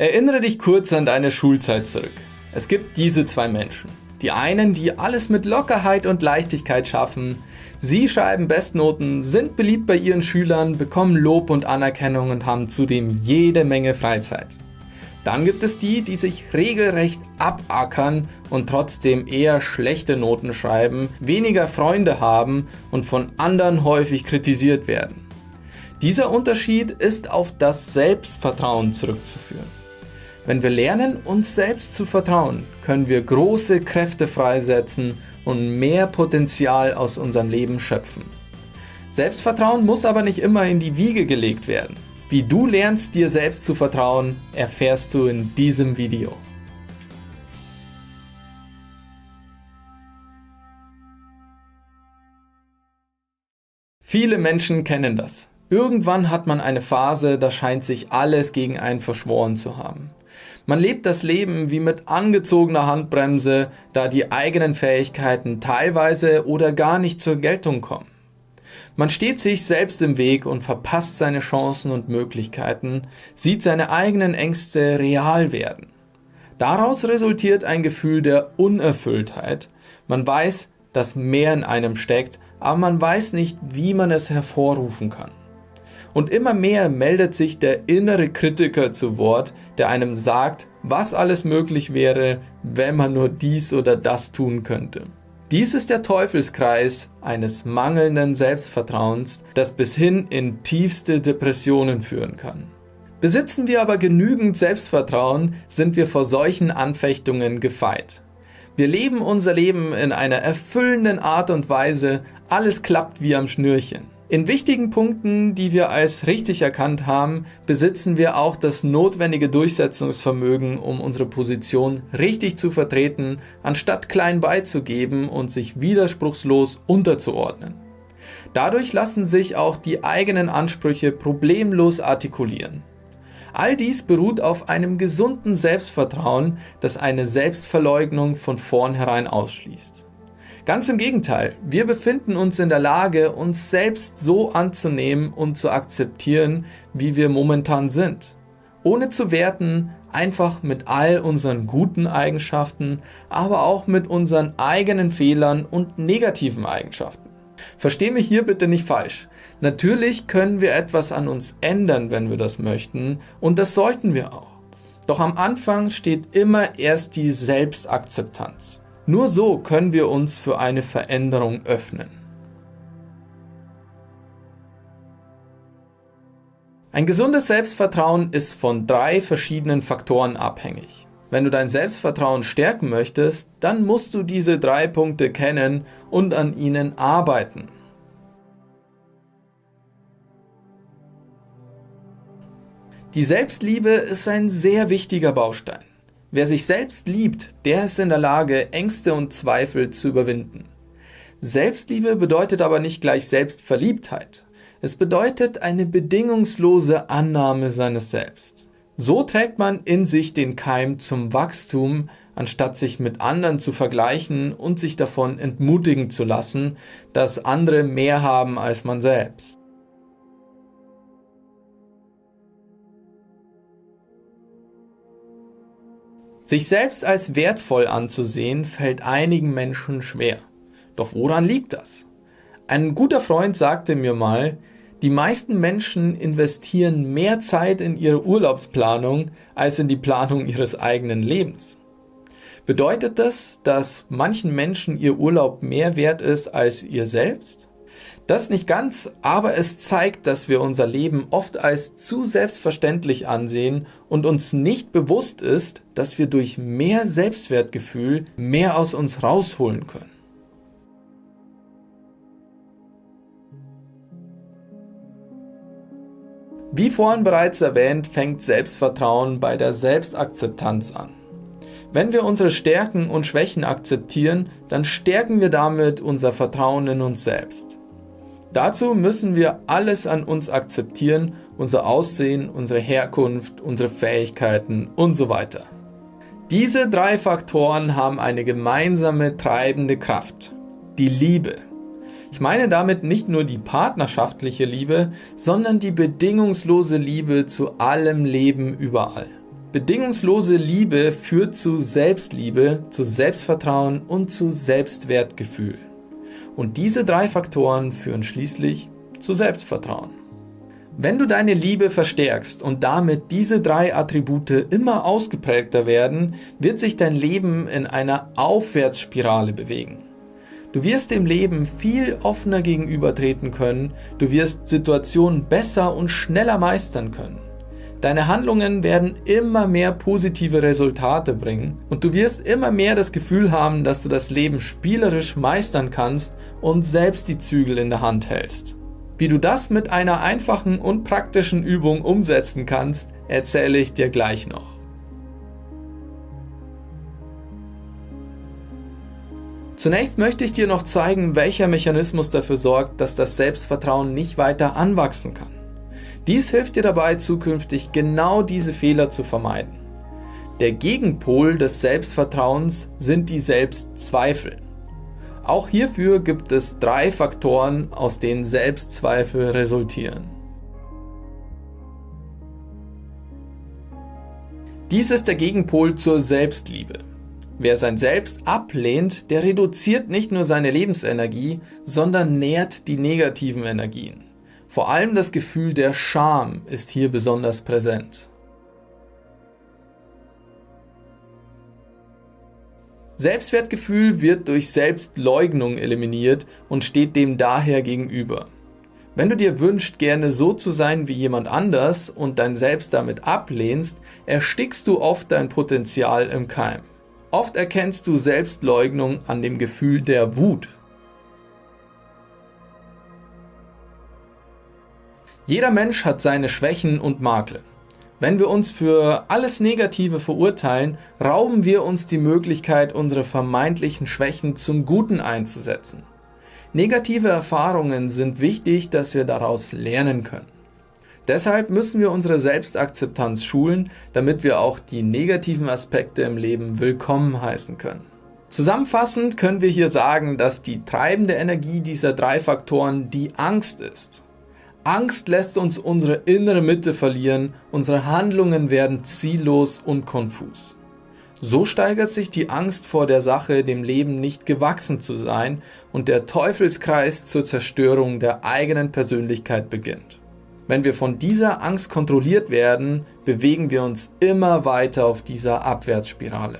Erinnere dich kurz an deine Schulzeit zurück. Es gibt diese zwei Menschen. Die einen, die alles mit Lockerheit und Leichtigkeit schaffen. Sie schreiben Bestnoten, sind beliebt bei ihren Schülern, bekommen Lob und Anerkennung und haben zudem jede Menge Freizeit. Dann gibt es die, die sich regelrecht abackern und trotzdem eher schlechte Noten schreiben, weniger Freunde haben und von anderen häufig kritisiert werden. Dieser Unterschied ist auf das Selbstvertrauen zurückzuführen. Wenn wir lernen, uns selbst zu vertrauen, können wir große Kräfte freisetzen und mehr Potenzial aus unserem Leben schöpfen. Selbstvertrauen muss aber nicht immer in die Wiege gelegt werden. Wie du lernst, dir selbst zu vertrauen, erfährst du in diesem Video. Viele Menschen kennen das. Irgendwann hat man eine Phase, da scheint sich alles gegen einen verschworen zu haben. Man lebt das Leben wie mit angezogener Handbremse, da die eigenen Fähigkeiten teilweise oder gar nicht zur Geltung kommen. Man steht sich selbst im Weg und verpasst seine Chancen und Möglichkeiten, sieht seine eigenen Ängste real werden. Daraus resultiert ein Gefühl der Unerfülltheit. Man weiß, dass mehr in einem steckt, aber man weiß nicht, wie man es hervorrufen kann. Und immer mehr meldet sich der innere Kritiker zu Wort, der einem sagt, was alles möglich wäre, wenn man nur dies oder das tun könnte. Dies ist der Teufelskreis eines mangelnden Selbstvertrauens, das bis hin in tiefste Depressionen führen kann. Besitzen wir aber genügend Selbstvertrauen, sind wir vor solchen Anfechtungen gefeit. Wir leben unser Leben in einer erfüllenden Art und Weise, alles klappt wie am Schnürchen. In wichtigen Punkten, die wir als richtig erkannt haben, besitzen wir auch das notwendige Durchsetzungsvermögen, um unsere Position richtig zu vertreten, anstatt klein beizugeben und sich widerspruchslos unterzuordnen. Dadurch lassen sich auch die eigenen Ansprüche problemlos artikulieren. All dies beruht auf einem gesunden Selbstvertrauen, das eine Selbstverleugnung von vornherein ausschließt. Ganz im Gegenteil, wir befinden uns in der Lage, uns selbst so anzunehmen und zu akzeptieren, wie wir momentan sind. Ohne zu werten, einfach mit all unseren guten Eigenschaften, aber auch mit unseren eigenen Fehlern und negativen Eigenschaften. Versteh mich hier bitte nicht falsch. Natürlich können wir etwas an uns ändern, wenn wir das möchten, und das sollten wir auch. Doch am Anfang steht immer erst die Selbstakzeptanz. Nur so können wir uns für eine Veränderung öffnen. Ein gesundes Selbstvertrauen ist von drei verschiedenen Faktoren abhängig. Wenn du dein Selbstvertrauen stärken möchtest, dann musst du diese drei Punkte kennen und an ihnen arbeiten. Die Selbstliebe ist ein sehr wichtiger Baustein. Wer sich selbst liebt, der ist in der Lage, Ängste und Zweifel zu überwinden. Selbstliebe bedeutet aber nicht gleich Selbstverliebtheit. Es bedeutet eine bedingungslose Annahme seines Selbst. So trägt man in sich den Keim zum Wachstum, anstatt sich mit anderen zu vergleichen und sich davon entmutigen zu lassen, dass andere mehr haben als man selbst. Sich selbst als wertvoll anzusehen, fällt einigen Menschen schwer. Doch woran liegt das? Ein guter Freund sagte mir mal, die meisten Menschen investieren mehr Zeit in ihre Urlaubsplanung als in die Planung ihres eigenen Lebens. Bedeutet das, dass manchen Menschen ihr Urlaub mehr wert ist als ihr selbst? Das nicht ganz, aber es zeigt, dass wir unser Leben oft als zu selbstverständlich ansehen und uns nicht bewusst ist, dass wir durch mehr Selbstwertgefühl mehr aus uns rausholen können. Wie vorhin bereits erwähnt, fängt Selbstvertrauen bei der Selbstakzeptanz an. Wenn wir unsere Stärken und Schwächen akzeptieren, dann stärken wir damit unser Vertrauen in uns selbst. Dazu müssen wir alles an uns akzeptieren, unser Aussehen, unsere Herkunft, unsere Fähigkeiten und so weiter. Diese drei Faktoren haben eine gemeinsame treibende Kraft, die Liebe. Ich meine damit nicht nur die partnerschaftliche Liebe, sondern die bedingungslose Liebe zu allem Leben überall. Bedingungslose Liebe führt zu Selbstliebe, zu Selbstvertrauen und zu Selbstwertgefühl. Und diese drei Faktoren führen schließlich zu Selbstvertrauen. Wenn du deine Liebe verstärkst und damit diese drei Attribute immer ausgeprägter werden, wird sich dein Leben in einer Aufwärtsspirale bewegen. Du wirst dem Leben viel offener gegenübertreten können, du wirst Situationen besser und schneller meistern können. Deine Handlungen werden immer mehr positive Resultate bringen und du wirst immer mehr das Gefühl haben, dass du das Leben spielerisch meistern kannst und selbst die Zügel in der Hand hältst. Wie du das mit einer einfachen und praktischen Übung umsetzen kannst, erzähle ich dir gleich noch. Zunächst möchte ich dir noch zeigen, welcher Mechanismus dafür sorgt, dass das Selbstvertrauen nicht weiter anwachsen kann. Dies hilft dir dabei, zukünftig genau diese Fehler zu vermeiden. Der Gegenpol des Selbstvertrauens sind die Selbstzweifel. Auch hierfür gibt es drei Faktoren, aus denen Selbstzweifel resultieren. Dies ist der Gegenpol zur Selbstliebe. Wer sein Selbst ablehnt, der reduziert nicht nur seine Lebensenergie, sondern nährt die negativen Energien. Vor allem das Gefühl der Scham ist hier besonders präsent. Selbstwertgefühl wird durch Selbstleugnung eliminiert und steht dem daher gegenüber. Wenn du dir wünschst, gerne so zu sein wie jemand anders und dein Selbst damit ablehnst, erstickst du oft dein Potenzial im Keim. Oft erkennst du Selbstleugnung an dem Gefühl der Wut. Jeder Mensch hat seine Schwächen und Makel. Wenn wir uns für alles Negative verurteilen, rauben wir uns die Möglichkeit, unsere vermeintlichen Schwächen zum Guten einzusetzen. Negative Erfahrungen sind wichtig, dass wir daraus lernen können. Deshalb müssen wir unsere Selbstakzeptanz schulen, damit wir auch die negativen Aspekte im Leben willkommen heißen können. Zusammenfassend können wir hier sagen, dass die treibende Energie dieser drei Faktoren die Angst ist. Angst lässt uns unsere innere Mitte verlieren, unsere Handlungen werden ziellos und konfus. So steigert sich die Angst vor der Sache, dem Leben nicht gewachsen zu sein, und der Teufelskreis zur Zerstörung der eigenen Persönlichkeit beginnt. Wenn wir von dieser Angst kontrolliert werden, bewegen wir uns immer weiter auf dieser Abwärtsspirale.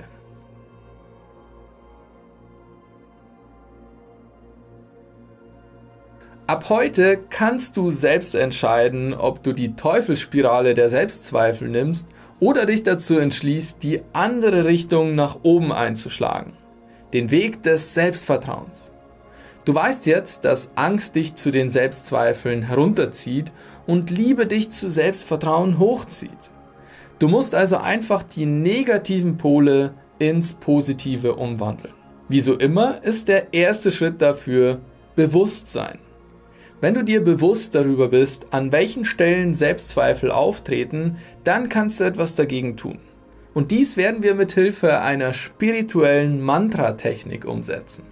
Ab heute kannst du selbst entscheiden, ob du die Teufelsspirale der Selbstzweifel nimmst oder dich dazu entschließt, die andere Richtung nach oben einzuschlagen. Den Weg des Selbstvertrauens. Du weißt jetzt, dass Angst dich zu den Selbstzweifeln herunterzieht und Liebe dich zu Selbstvertrauen hochzieht. Du musst also einfach die negativen Pole ins Positive umwandeln. Wie so immer ist der erste Schritt dafür Bewusstsein. Wenn du dir bewusst darüber bist, an welchen Stellen Selbstzweifel auftreten, dann kannst du etwas dagegen tun. Und dies werden wir mit Hilfe einer spirituellen Mantra-Technik umsetzen.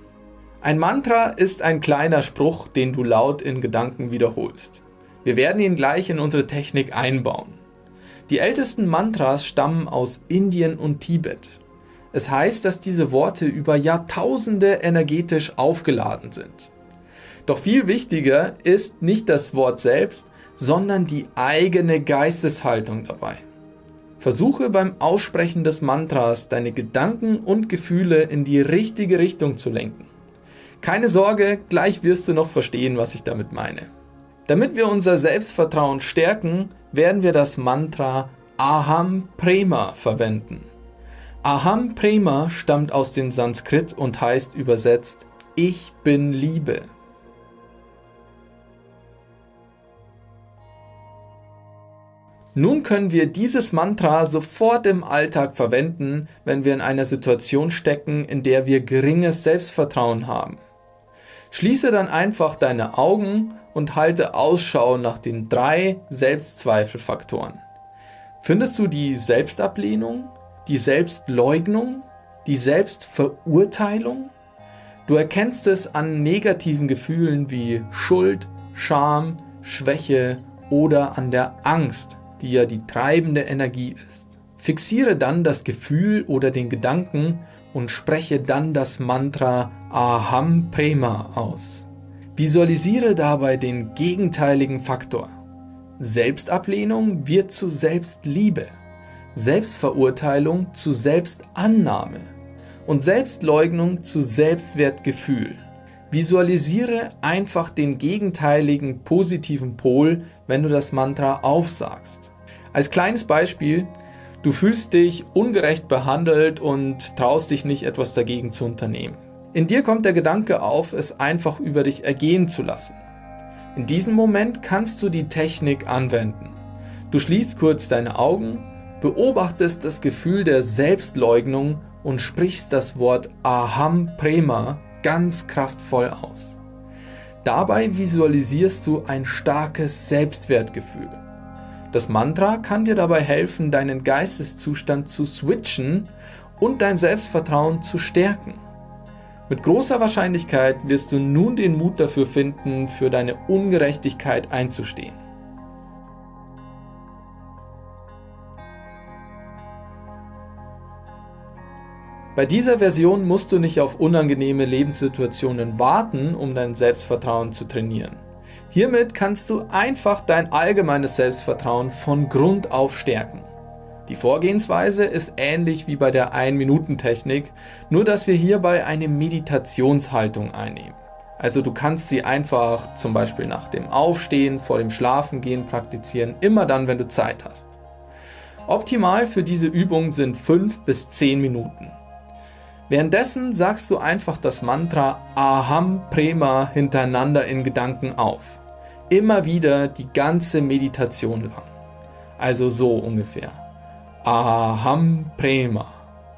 Ein Mantra ist ein kleiner Spruch, den du laut in Gedanken wiederholst. Wir werden ihn gleich in unsere Technik einbauen. Die ältesten Mantras stammen aus Indien und Tibet. Es heißt, dass diese Worte über Jahrtausende energetisch aufgeladen sind. Doch viel wichtiger ist nicht das Wort selbst, sondern die eigene Geisteshaltung dabei. Versuche beim Aussprechen des Mantras deine Gedanken und Gefühle in die richtige Richtung zu lenken. Keine Sorge, gleich wirst du noch verstehen, was ich damit meine. Damit wir unser Selbstvertrauen stärken, werden wir das Mantra Aham Prema verwenden. Aham Prema stammt aus dem Sanskrit und heißt übersetzt Ich bin Liebe. Nun können wir dieses Mantra sofort im Alltag verwenden, wenn wir in einer Situation stecken, in der wir geringes Selbstvertrauen haben. Schließe dann einfach deine Augen und halte Ausschau nach den drei Selbstzweifelfaktoren. Findest du die Selbstablehnung, die Selbstleugnung, die Selbstverurteilung? Du erkennst es an negativen Gefühlen wie Schuld, Scham, Schwäche oder an der Angst, die ja die treibende Energie ist. Fixiere dann das Gefühl oder den Gedanken und spreche dann das Mantra Aham Prema aus. Visualisiere dabei den gegenteiligen Faktor. Selbstablehnung wird zu Selbstliebe, Selbstverurteilung zu Selbstannahme und Selbstleugnung zu Selbstwertgefühl. Visualisiere einfach den gegenteiligen positiven Pol, wenn du das Mantra aufsagst. Als kleines Beispiel, du fühlst dich ungerecht behandelt und traust dich nicht etwas dagegen zu unternehmen. In dir kommt der Gedanke auf, es einfach über dich ergehen zu lassen. In diesem Moment kannst du die Technik anwenden. Du schließt kurz deine Augen, beobachtest das Gefühl der Selbstleugnung und sprichst das Wort Aham Prema ganz kraftvoll aus. Dabei visualisierst du ein starkes Selbstwertgefühl. Das Mantra kann dir dabei helfen, deinen Geisteszustand zu switchen und dein Selbstvertrauen zu stärken. Mit großer Wahrscheinlichkeit wirst du nun den Mut dafür finden, für deine Ungerechtigkeit einzustehen. Bei dieser Version musst du nicht auf unangenehme Lebenssituationen warten, um dein Selbstvertrauen zu trainieren. Hiermit kannst du einfach dein allgemeines Selbstvertrauen von Grund auf stärken. Die Vorgehensweise ist ähnlich wie bei der 1-Minuten-Technik, nur dass wir hierbei eine Meditationshaltung einnehmen. Also du kannst sie einfach zum Beispiel nach dem Aufstehen, vor dem Schlafengehen praktizieren, immer dann, wenn du Zeit hast. Optimal für diese Übung sind 5 bis 10 Minuten. Währenddessen sagst du einfach das Mantra Aham Prema hintereinander in Gedanken auf. Immer wieder die ganze Meditation lang. Also so ungefähr. Aham Prema,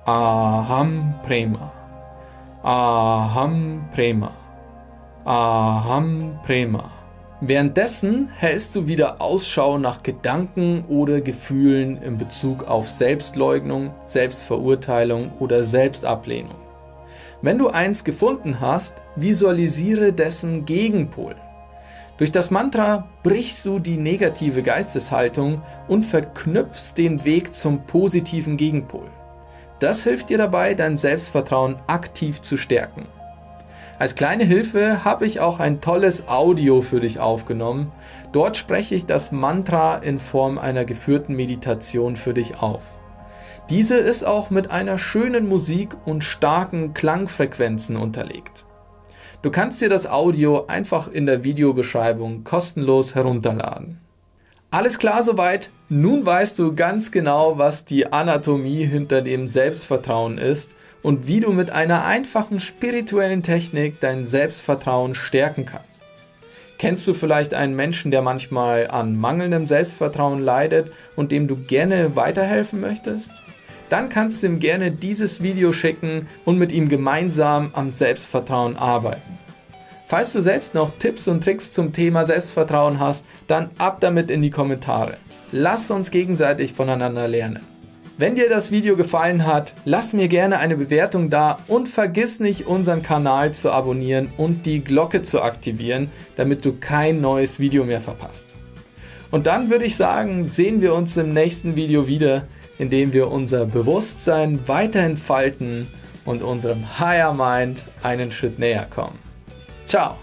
Aham Prema, Aham Prema, Aham Prema. Währenddessen hältst du wieder Ausschau nach Gedanken oder Gefühlen in Bezug auf Selbstleugnung, Selbstverurteilung oder Selbstablehnung. Wenn du eins gefunden hast, visualisiere dessen Gegenpol. Durch das Mantra brichst du die negative Geisteshaltung und verknüpfst den Weg zum positiven Gegenpol. Das hilft dir dabei, dein Selbstvertrauen aktiv zu stärken. Als kleine Hilfe habe ich auch ein tolles Audio für dich aufgenommen. Dort spreche ich das Mantra in Form einer geführten Meditation für dich auf. Diese ist auch mit einer schönen Musik und starken Klangfrequenzen unterlegt. Du kannst dir das Audio einfach in der Videobeschreibung kostenlos herunterladen. Alles klar soweit? Nun weißt du ganz genau, was die Anatomie hinter dem Selbstvertrauen ist und wie du mit einer einfachen spirituellen Technik dein Selbstvertrauen stärken kannst. Kennst du vielleicht einen Menschen, der manchmal an mangelndem Selbstvertrauen leidet und dem du gerne weiterhelfen möchtest? dann kannst du ihm gerne dieses Video schicken und mit ihm gemeinsam am Selbstvertrauen arbeiten. Falls du selbst noch Tipps und Tricks zum Thema Selbstvertrauen hast, dann ab damit in die Kommentare. Lass uns gegenseitig voneinander lernen. Wenn dir das Video gefallen hat, lass mir gerne eine Bewertung da und vergiss nicht unseren Kanal zu abonnieren und die Glocke zu aktivieren, damit du kein neues Video mehr verpasst. Und dann würde ich sagen, sehen wir uns im nächsten Video wieder indem wir unser Bewusstsein weiter entfalten und unserem Higher Mind einen Schritt näher kommen. Ciao!